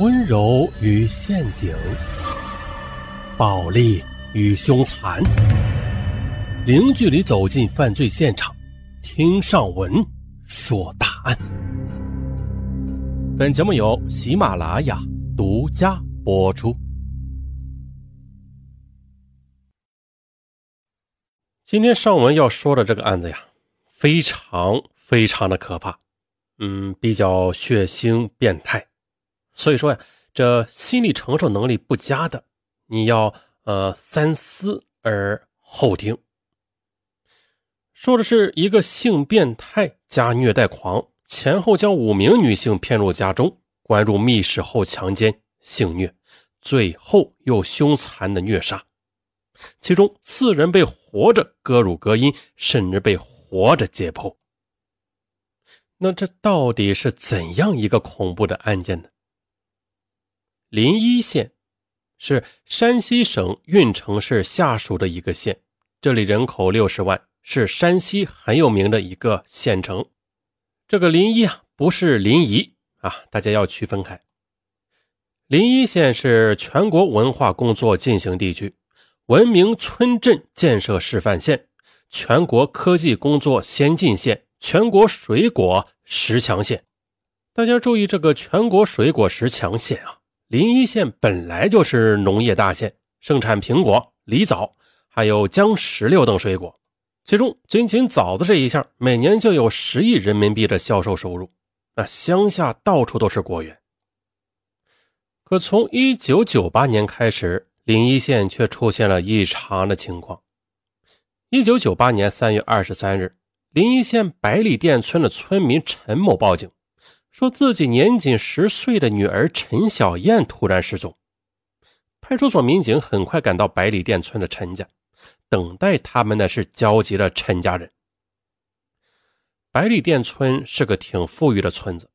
温柔与陷阱，暴力与凶残，零距离走进犯罪现场，听上文说大案。本节目由喜马拉雅独家播出。今天上文要说的这个案子呀，非常非常的可怕，嗯，比较血腥变态。所以说呀，这心理承受能力不佳的，你要呃三思而后听。说的是一个性变态加虐待狂，前后将五名女性骗入家中，关入密室后强奸、性虐，最后又凶残的虐杀，其中四人被活着割乳割阴，甚至被活着解剖。那这到底是怎样一个恐怖的案件呢？临沂县是山西省运城市下属的一个县，这里人口六十万，是山西很有名的一个县城。这个临沂啊，不是临沂啊，大家要区分开。临沂县是全国文化工作进行地区，文明村镇建设示范县，全国科技工作先进县，全国水果十强县。大家注意这个全国水果十强县啊。临沂县本来就是农业大县，盛产苹果、梨枣，还有姜、石榴等水果。其中，仅仅枣子这一项，每年就有十亿人民币的销售收入。那乡下到处都是果园。可从一九九八年开始，临沂县却出现了异常的情况。一九九八年三月二十三日，临沂县百里店村的村民陈某报警。说自己年仅十岁的女儿陈小燕突然失踪，派出所民警很快赶到百里店村的陈家，等待他们的是焦急的陈家人。百里店村是个挺富裕的村子，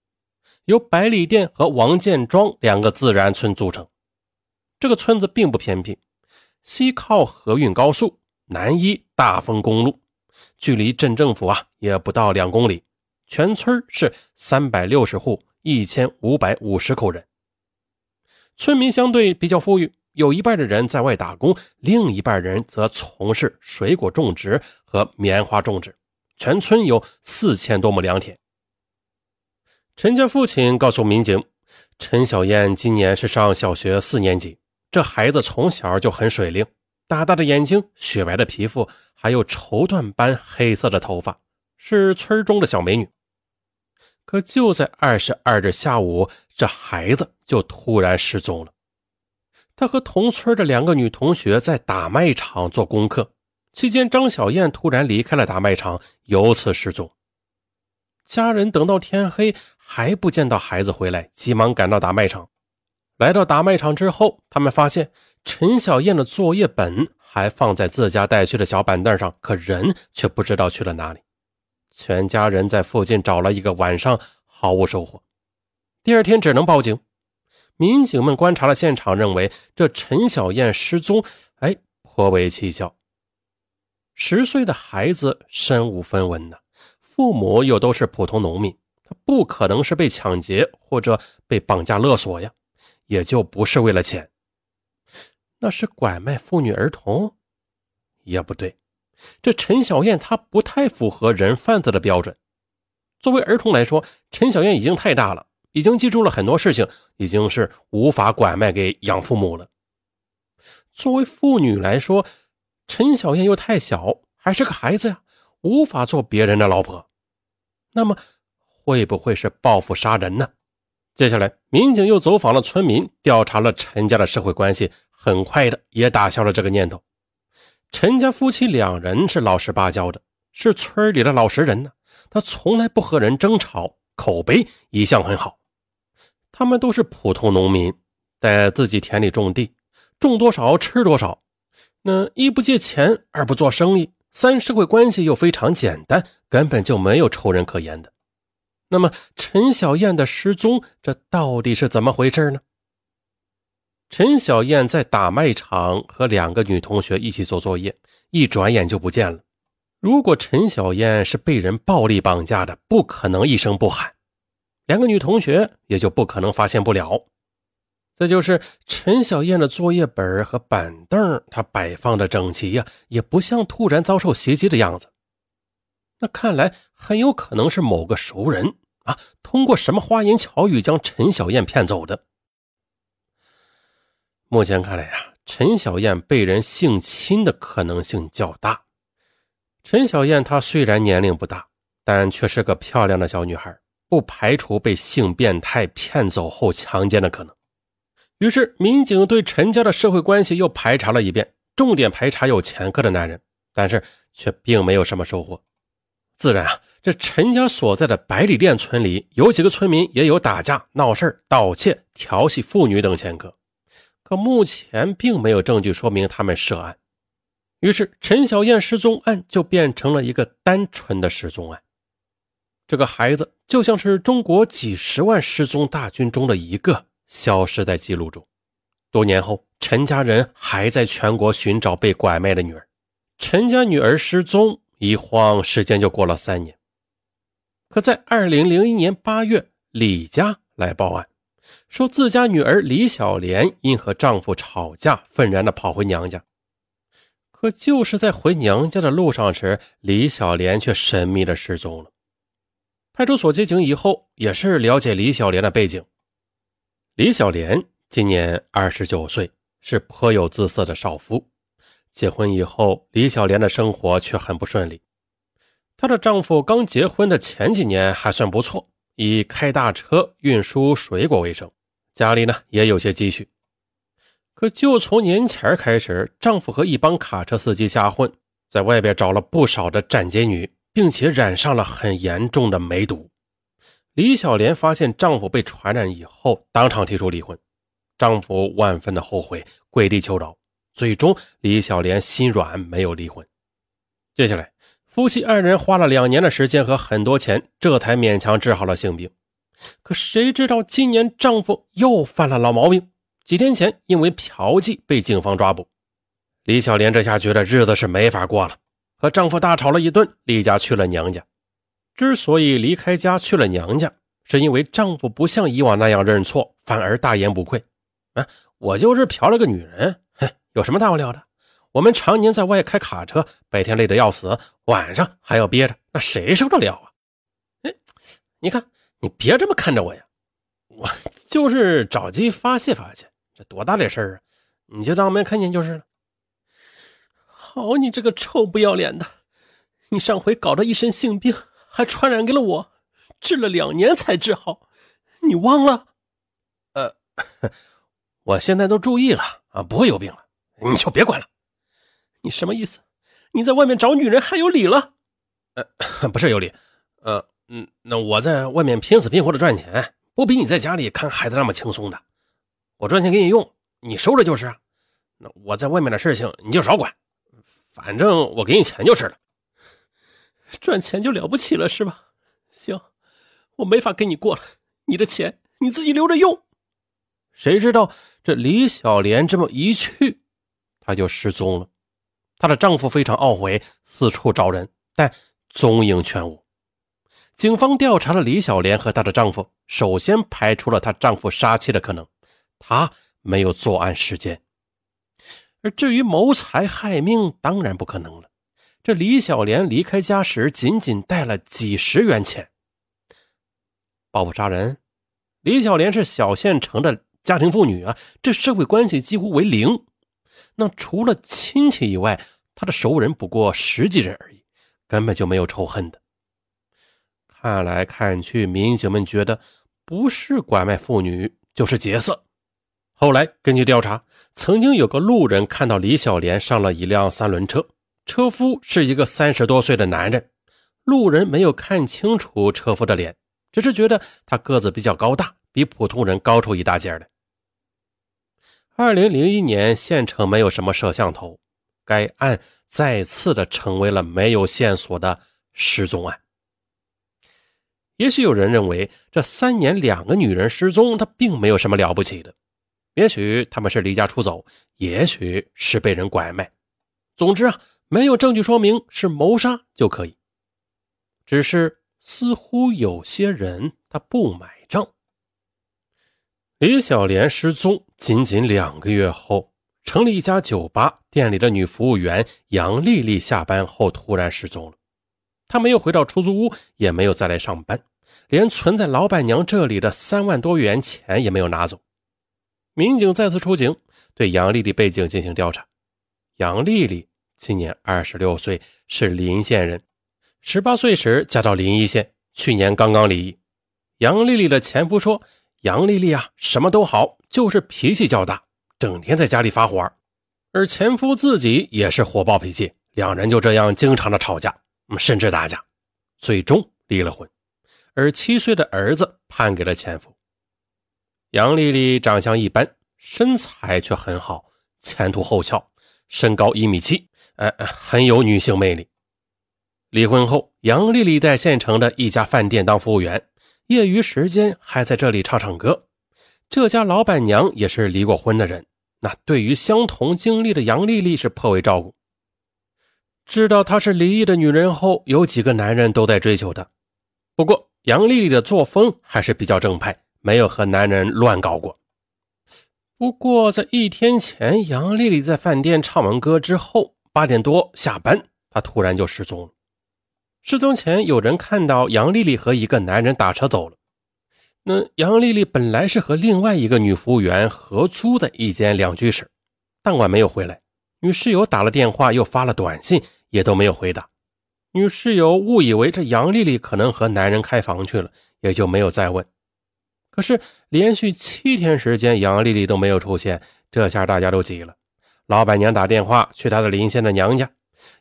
由百里店和王建庄两个自然村组成。这个村子并不偏僻，西靠河运高速，南依大丰公路，距离镇政府啊也不到两公里。全村是三百六十户，一千五百五十口人。村民相对比较富裕，有一半的人在外打工，另一半人则从事水果种植和棉花种植。全村有四千多亩良田。陈家父亲告诉民警，陈小燕今年是上小学四年级，这孩子从小就很水灵，大大的眼睛，雪白的皮肤，还有绸缎般黑色的头发，是村中的小美女。可就在二十二日下午，这孩子就突然失踪了。他和同村的两个女同学在打麦场做功课，期间张小燕突然离开了打麦场，由此失踪。家人等到天黑还不见到孩子回来，急忙赶到打麦场。来到打麦场之后，他们发现陈小燕的作业本还放在自家带去的小板凳上，可人却不知道去了哪里。全家人在附近找了一个晚上，毫无收获。第二天只能报警。民警们观察了现场，认为这陈小燕失踪，哎，颇为蹊跷。十岁的孩子身无分文呢，父母又都是普通农民，他不可能是被抢劫或者被绑架勒索呀，也就不是为了钱。那是拐卖妇女儿童，也不对。这陈小燕她不太符合人贩子的标准。作为儿童来说，陈小燕已经太大了，已经记住了很多事情，已经是无法拐卖给养父母了。作为妇女来说，陈小燕又太小，还是个孩子呀，无法做别人的老婆。那么，会不会是报复杀人呢？接下来，民警又走访了村民，调查了陈家的社会关系，很快的也打消了这个念头。陈家夫妻两人是老实巴交的，是村里的老实人呢。他从来不和人争吵，口碑一向很好。他们都是普通农民，在自己田里种地，种多少吃多少。那一不借钱，二不做生意，三社会关系又非常简单，根本就没有仇人可言的。那么陈小燕的失踪，这到底是怎么回事呢？陈小燕在打麦场和两个女同学一起做作业，一转眼就不见了。如果陈小燕是被人暴力绑架的，不可能一声不喊，两个女同学也就不可能发现不了。再就是陈小燕的作业本和板凳，她摆放的整齐呀，也不像突然遭受袭击的样子。那看来很有可能是某个熟人啊，通过什么花言巧语将陈小燕骗走的。目前看来呀，陈小燕被人性侵的可能性较大。陈小燕她虽然年龄不大，但却是个漂亮的小女孩，不排除被性变态骗走后强奸的可能。于是，民警对陈家的社会关系又排查了一遍，重点排查有前科的男人，但是却并没有什么收获。自然啊，这陈家所在的百里店村里有几个村民也有打架、闹事盗窃、调戏妇女等前科，可目前并没有证据说明他们涉案。于是，陈小燕失踪案就变成了一个单纯的失踪案。这个孩子就像是中国几十万失踪大军中的一个。消失在记录中。多年后，陈家人还在全国寻找被拐卖的女儿。陈家女儿失踪一晃，时间就过了三年。可在二零零一年八月，李家来报案，说自家女儿李小莲因和丈夫吵架，愤然的跑回娘家。可就是在回娘家的路上时，李小莲却神秘的失踪了。派出所接警以后，也是了解李小莲的背景。李小莲今年二十九岁，是颇有姿色的少妇。结婚以后，李小莲的生活却很不顺利。她的丈夫刚结婚的前几年还算不错，以开大车运输水果为生，家里呢也有些积蓄。可就从年前开始，丈夫和一帮卡车司机瞎混，在外边找了不少的站街女，并且染上了很严重的梅毒。李小莲发现丈夫被传染以后，当场提出离婚。丈夫万分的后悔，跪地求饶。最终，李小莲心软，没有离婚。接下来，夫妻二人花了两年的时间和很多钱，这才勉强治好了性病。可谁知道，今年丈夫又犯了老毛病。几天前，因为嫖妓被警方抓捕。李小莲这下觉得日子是没法过了，和丈夫大吵了一顿，离家去了娘家。之所以离开家去了娘家，是因为丈夫不像以往那样认错，反而大言不愧。啊，我就是嫖了个女人，哼，有什么大不了的？我们常年在外开卡车，白天累得要死，晚上还要憋着，那谁受得了啊？哎，你看，你别这么看着我呀，我就是找机发泄发泄，这多大点事儿啊？你就当没看见就是了。好，你这个臭不要脸的，你上回搞得一身性病。还传染给了我，治了两年才治好，你忘了？呃，我现在都注意了啊，不会有病了，你就别管了。你什么意思？你在外面找女人还有理了？呃，不是有理，呃，嗯，那我在外面拼死拼活的赚钱，不比你在家里看孩子那么轻松的。我赚钱给你用，你收着就是。那我在外面的事情你就少管，反正我给你钱就是了。赚钱就了不起了是吧？行，我没法跟你过了。你的钱你自己留着用。谁知道这李小莲这么一去，他就失踪了。她的丈夫非常懊悔，四处找人，但踪影全无。警方调查了李小莲和她的丈夫，首先排除了她丈夫杀妻的可能，她没有作案时间。而至于谋财害命，当然不可能了。这李小莲离开家时，仅仅带了几十元钱。报复杀人，李小莲是小县城的家庭妇女啊，这社会关系几乎为零。那除了亲戚以外，他的熟人不过十几人而已，根本就没有仇恨的。看来看去，民警们觉得不是拐卖妇女，就是劫色。后来根据调查，曾经有个路人看到李小莲上了一辆三轮车。车夫是一个三十多岁的男人，路人没有看清楚车夫的脸，只是觉得他个子比较高大，比普通人高出一大截来。二零零一年，县城没有什么摄像头，该案再次的成为了没有线索的失踪案。也许有人认为，这三年两个女人失踪，她并没有什么了不起的，也许他们是离家出走，也许是被人拐卖，总之啊。没有证据说明是谋杀就可以，只是似乎有些人他不买账。李小莲失踪仅仅两个月后，城里一家酒吧店里的女服务员杨丽丽下班后突然失踪了。她没有回到出租屋，也没有再来上班，连存在老板娘这里的三万多元钱也没有拿走。民警再次出警，对杨丽丽背景进行调查。杨丽丽今年二十六岁，是临县人，十八岁时嫁到临沂县，去年刚刚离异。杨丽丽的前夫说：“杨丽丽啊，什么都好，就是脾气较大，整天在家里发火。”而前夫自己也是火爆脾气，两人就这样经常的吵架，甚至打架，最终离了婚。而七岁的儿子判给了前夫。杨丽丽长相一般，身材却很好，前凸后翘，身高一米七，哎，很有女性魅力。离婚后，杨丽丽在县城的一家饭店当服务员。业余时间还在这里唱唱歌。这家老板娘也是离过婚的人，那对于相同经历的杨丽丽是颇为照顾。知道她是离异的女人后，有几个男人都在追求她。不过杨丽丽的作风还是比较正派，没有和男人乱搞过。不过在一天前，杨丽丽在饭店唱完歌之后，八点多下班，她突然就失踪了。失踪前，有人看到杨丽丽和一个男人打车走了。那杨丽丽本来是和另外一个女服务员合租的一间两居室，当晚没有回来。女室友打了电话，又发了短信，也都没有回答。女室友误以为这杨丽丽可能和男人开房去了，也就没有再问。可是连续七天时间，杨丽丽都没有出现，这下大家都急了。老板娘打电话去她的邻县的娘家，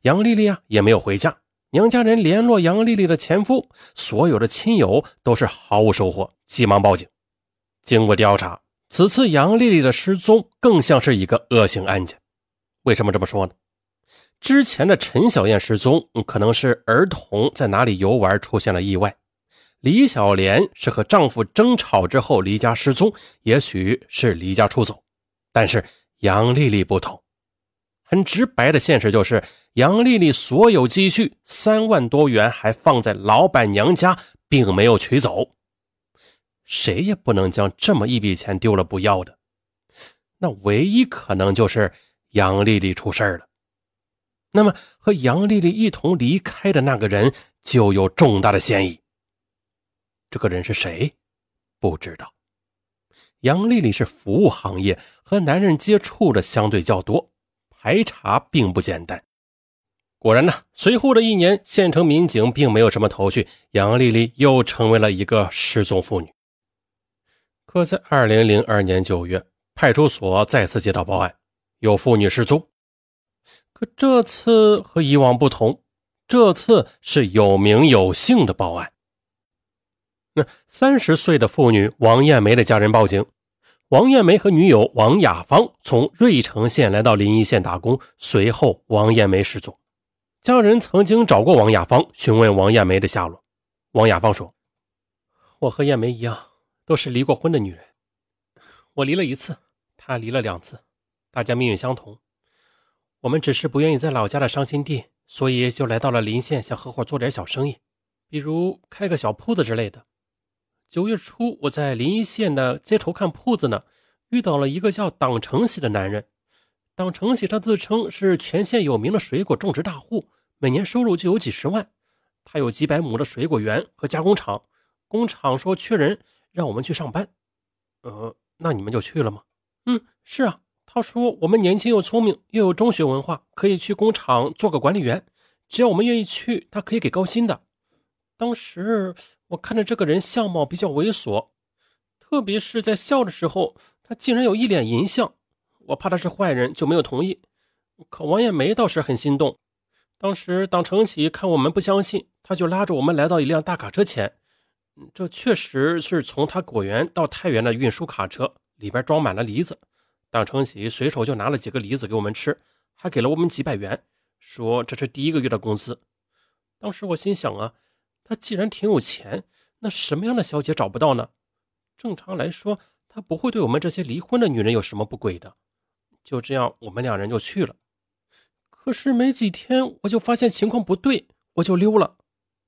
杨丽丽啊也没有回家。娘家人联络杨丽丽的前夫，所有的亲友都是毫无收获，急忙报警。经过调查，此次杨丽丽的失踪更像是一个恶性案件。为什么这么说呢？之前的陈小燕失踪，可能是儿童在哪里游玩出现了意外；李小莲是和丈夫争吵之后离家失踪，也许是离家出走。但是杨丽丽不同。很直白的现实就是，杨丽丽所有积蓄三万多元还放在老板娘家，并没有取走。谁也不能将这么一笔钱丢了不要的。那唯一可能就是杨丽丽出事了。那么和杨丽丽一同离开的那个人就有重大的嫌疑。这个人是谁？不知道。杨丽丽是服务行业，和男人接触的相对较多。排查并不简单。果然呢，随后的一年，县城民警并没有什么头绪，杨丽丽又成为了一个失踪妇女。可在二零零二年九月，派出所再次接到报案，有妇女失踪。可这次和以往不同，这次是有名有姓的报案。那三十岁的妇女王艳梅的家人报警。王艳梅和女友王雅芳从芮城县来到临沂县打工，随后王艳梅失踪。家人曾经找过王雅芳询问王艳梅的下落。王雅芳说：“我和艳梅一样，都是离过婚的女人。我离了一次，她离了两次，大家命运相同。我们只是不愿意在老家的伤心地，所以就来到了临县，想合伙做点小生意，比如开个小铺子之类的。”九月初，我在临沂县的街头看铺子呢，遇到了一个叫党成喜的男人。党成喜他自称是全县有名的水果种植大户，每年收入就有几十万。他有几百亩的水果园和加工厂，工厂说缺人，让我们去上班。呃，那你们就去了吗？嗯，是啊。他说我们年轻又聪明，又有中学文化，可以去工厂做个管理员。只要我们愿意去，他可以给高薪的。当时。我看着这个人相貌比较猥琐，特别是在笑的时候，他竟然有一脸淫相。我怕他是坏人，就没有同意。可王艳梅倒是很心动。当时党承喜看我们不相信，他就拉着我们来到一辆大卡车前。这确实是从他果园到太原的运输卡车，里边装满了梨子。党承喜随手就拿了几个梨子给我们吃，还给了我们几百元，说这是第一个月的工资。当时我心想啊。他既然挺有钱，那什么样的小姐找不到呢？正常来说，他不会对我们这些离婚的女人有什么不轨的。就这样，我们两人就去了。可是没几天，我就发现情况不对，我就溜了。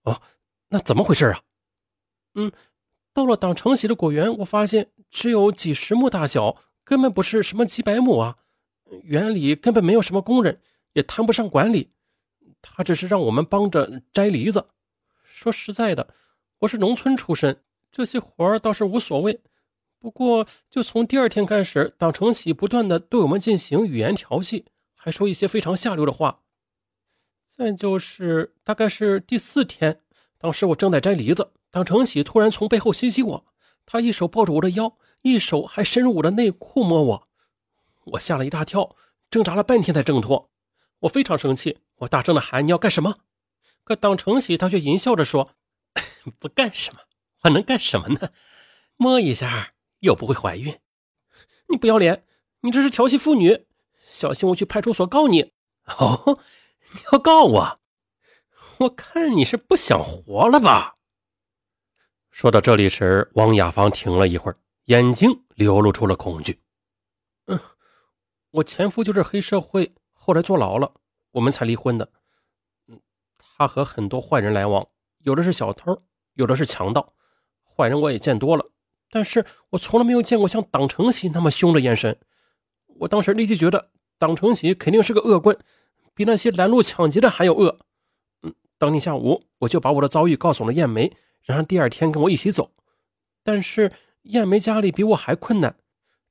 哦，那怎么回事啊？嗯，到了党承喜的果园，我发现只有几十亩大小，根本不是什么几百亩啊！园里根本没有什么工人，也谈不上管理。他只是让我们帮着摘梨子。说实在的，我是农村出身，这些活儿倒是无所谓。不过，就从第二天开始，党成喜不断的对我们进行语言调戏，还说一些非常下流的话。再就是，大概是第四天，当时我正在摘梨子，党成喜突然从背后袭击我，他一手抱住我的腰，一手还伸入我的内裤摸我，我吓了一大跳，挣扎了半天才挣脱。我非常生气，我大声的喊：“你要干什么？”可党承喜他却淫笑着说：“不干什么，我能干什么呢？摸一下。”又不会怀孕，你不要脸！你这是调戏妇女，小心我去派出所告你！哦，你要告我？我看你是不想活了吧？说到这里时，王雅芳停了一会儿，眼睛流露出了恐惧。嗯，我前夫就是黑社会，后来坐牢了，我们才离婚的。他和很多坏人来往，有的是小偷，有的是强盗，坏人我也见多了。但是我从来没有见过像党成喜那么凶的眼神。我当时立即觉得党成喜肯定是个恶棍，比那些拦路抢劫的还要恶。嗯，当天下午我就把我的遭遇告诉了燕梅，让她第二天跟我一起走。但是燕梅家里比我还困难，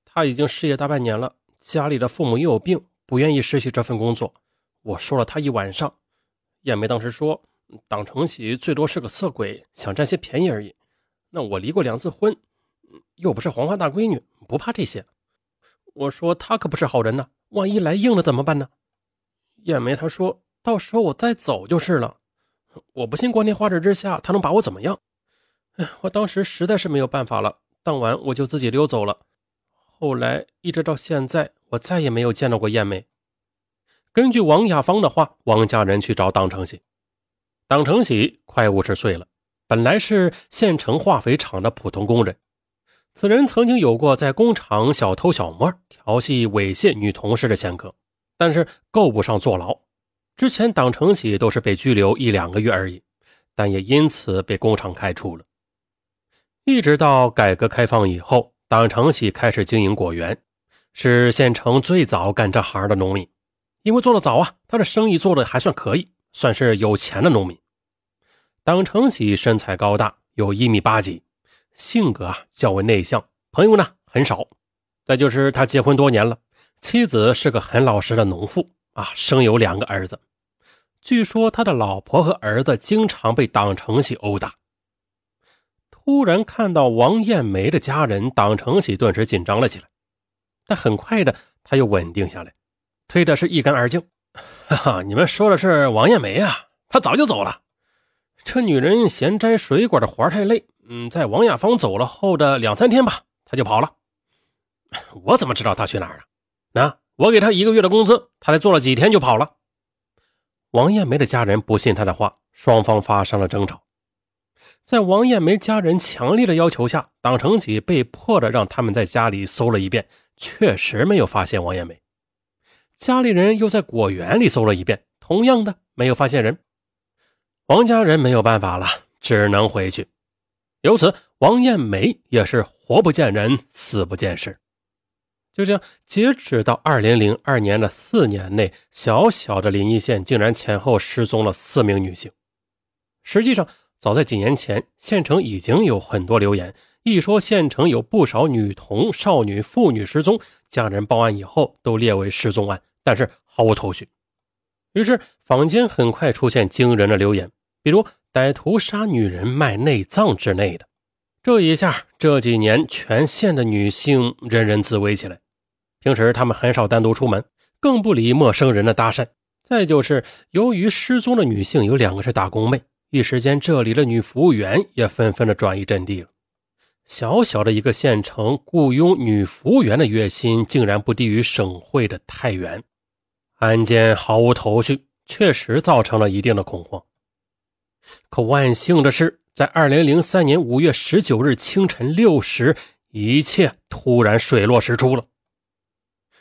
她已经失业大半年了，家里的父母又有病，不愿意失去这份工作。我说了她一晚上，燕梅当时说党承喜最多是个色鬼，想占些便宜而已。那我离过两次婚。又不是黄花大闺女，不怕这些。我说他可不是好人呐，万一来硬了怎么办呢？燕梅她说到时候我再走就是了。我不信光天化日之下他能把我怎么样？哎，我当时实在是没有办法了，当晚我就自己溜走了。后来一直到现在，我再也没有见到过燕梅。根据王亚芳的话，王家人去找党成喜，党成喜快五十岁了，本来是县城化肥厂的普通工人。此人曾经有过在工厂小偷小摸、调戏猥亵女同事的前科，但是够不上坐牢。之前党成喜都是被拘留一两个月而已，但也因此被工厂开除了。一直到改革开放以后，党成喜开始经营果园，是县城最早干这行的农民。因为做的早啊，他的生意做的还算可以，算是有钱的农民。党成喜身材高大，有一米八几。性格啊较为内向，朋友呢很少。再就是他结婚多年了，妻子是个很老实的农妇啊，生有两个儿子。据说他的老婆和儿子经常被党成喜殴打。突然看到王艳梅的家人，党成喜顿时紧张了起来，但很快的他又稳定下来，推的是一干二净。哈哈，你们说的是王艳梅啊？她早就走了。这女人嫌摘水果的活太累。嗯，在王亚芳走了后的两三天吧，她就跑了。我怎么知道他去哪儿啊？那我给他一个月的工资，他才做了几天就跑了。王艳梅的家人不信他的话，双方发生了争吵。在王艳梅家人强烈的要求下，党成启被迫的让他们在家里搜了一遍，确实没有发现王艳梅。家里人又在果园里搜了一遍，同样的没有发现人。王家人没有办法了，只能回去。由此，王艳梅也是活不见人，死不见尸。就这样，截止到二零零二年的四年内，小小的临沂县竟然前后失踪了四名女性。实际上，早在几年前，县城已经有很多流言，一说县城有不少女童、少女、妇女失踪，家人报案以后都列为失踪案，但是毫无头绪。于是，坊间很快出现惊人的流言，比如。歹徒杀女人卖内脏之类的，这一下这几年全县的女性人人自危起来。平时她们很少单独出门，更不理陌生人的搭讪。再就是由于失踪的女性有两个是打工妹，一时间这里的女服务员也纷纷的转移阵地了。小小的一个县城，雇佣女服务员的月薪竟然不低于省会的太原。案件毫无头绪，确实造成了一定的恐慌。可万幸的是，在二零零三年五月十九日清晨六时，一切突然水落石出了。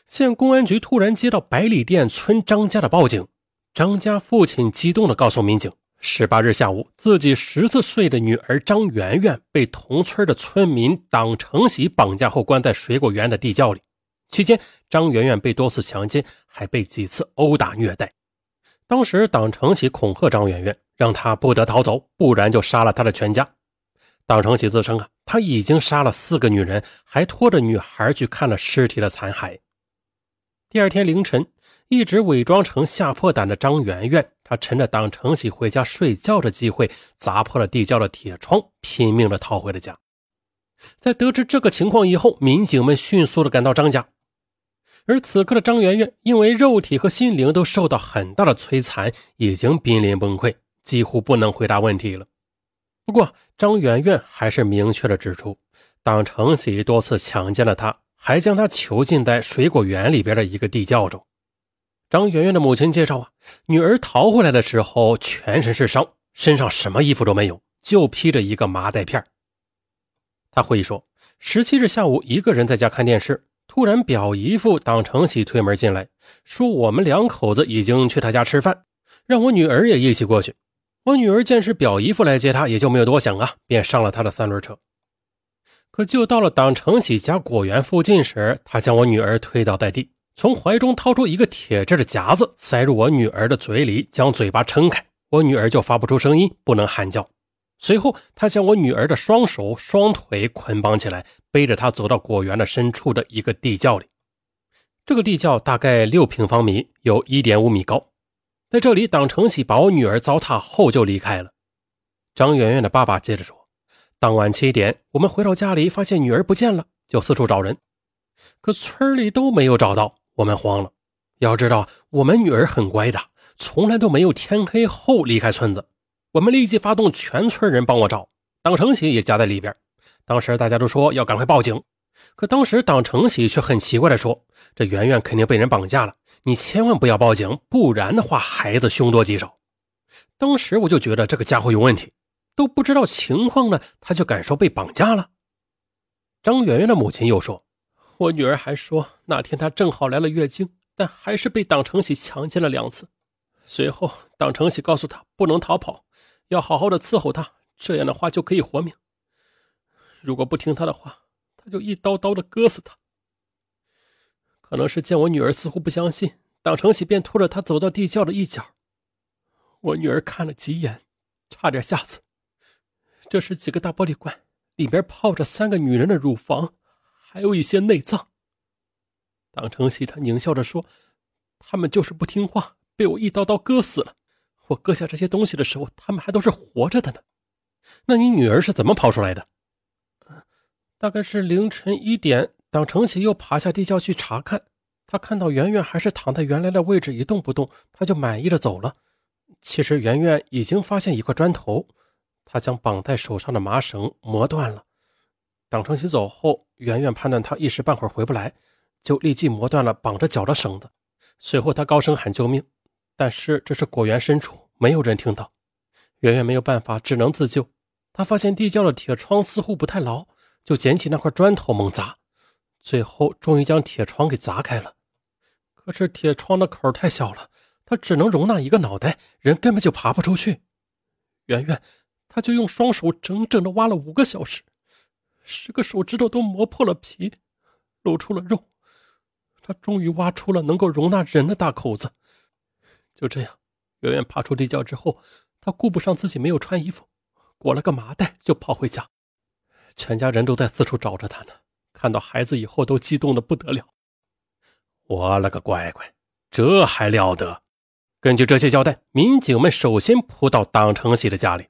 县公安局突然接到百里店村张家的报警，张家父亲激动地告诉民警，十八日下午，自己十四岁的女儿张媛媛被同村的村民党成喜绑架后关在水果园的地窖里。期间，张媛媛被多次强奸，还被几次殴打虐待。当时，党成喜恐吓张媛媛，让她不得逃走，不然就杀了她的全家。党成喜自称啊，他已经杀了四个女人，还拖着女孩去看了尸体的残骸。第二天凌晨，一直伪装成吓破胆的张媛媛，她趁着党成喜回家睡觉的机会，砸破了地窖的铁窗，拼命的逃回了家。在得知这个情况以后，民警们迅速的赶到张家。而此刻的张媛媛，因为肉体和心灵都受到很大的摧残，已经濒临崩溃，几乎不能回答问题了。不过，张媛媛还是明确的指出，党成喜多次强奸了她，还将她囚禁在水果园里边的一个地窖中。张媛媛的母亲介绍啊，女儿逃回来的时候全身是伤，身上什么衣服都没有，就披着一个麻袋片。她回忆说，十七日下午，一个人在家看电视，突然表姨夫党成喜推门进来，说我们两口子已经去他家吃饭，让我女儿也一起过去。我女儿见是表姨夫来接她，也就没有多想啊，便上了他的三轮车。可就到了党成喜家果园附近时，他将我女儿推倒在地，从怀中掏出一个铁制的夹子，塞入我女儿的嘴里，将嘴巴撑开，我女儿就发不出声音，不能喊叫。随后，他将我女儿的双手双腿捆绑起来，背着她走到果园的深处的一个地窖里。这个地窖大概六平方米，有一点五米高。在这里，党成喜把我女儿糟蹋后就离开了。张媛媛的爸爸接着说：“当晚七点，我们回到家里，发现女儿不见了，就四处找人，可村里都没有找到。我们慌了。要知道，我们女儿很乖的，从来都没有天黑后离开村子。我们立即发动全村人帮我找，党成喜也夹在里边。当时大家都说要赶快报警。”可当时党成喜却很奇怪地说：“这圆圆肯定被人绑架了，你千万不要报警，不然的话孩子凶多吉少。”当时我就觉得这个家伙有问题，都不知道情况呢，他就敢说被绑架了。张圆圆的母亲又说：“我女儿还说那天她正好来了月经，但还是被党成喜强奸了两次。随后党成喜告诉她不能逃跑，要好好的伺候她，这样的话就可以活命。如果不听他的话。”他就一刀刀的割死他。可能是见我女儿似乎不相信，党成喜便拖着她走到地窖的一角。我女儿看了几眼，差点吓死。这是几个大玻璃罐，里边泡着三个女人的乳房，还有一些内脏。党成喜他狞笑着说：“他们就是不听话，被我一刀刀割死了。我割下这些东西的时候，他们还都是活着的呢。那你女儿是怎么跑出来的？”大概是凌晨一点，党成喜又爬下地窖去查看。他看到圆圆还是躺在原来的位置一动不动，他就满意的走了。其实圆圆已经发现一块砖头，他将绑在手上的麻绳磨断了。党成喜走后，圆圆判断他一时半会儿回不来，就立即磨断了绑着脚的绳子。随后他高声喊救命，但是这是果园深处，没有人听到。圆圆没有办法，只能自救。他发现地窖的铁窗似乎不太牢。就捡起那块砖头猛砸，最后终于将铁窗给砸开了。可是铁窗的口太小了，它只能容纳一个脑袋，人根本就爬不出去。圆圆，他就用双手整整的挖了五个小时，十个手指头都磨破了皮，露出了肉。他终于挖出了能够容纳人的大口子。就这样，远远爬出地窖之后，他顾不上自己没有穿衣服，裹了个麻袋就跑回家。全家人都在四处找着他呢，看到孩子以后都激动的不得了。我了个乖乖，这还了得！根据这些交代，民警们首先扑到党成喜的家里。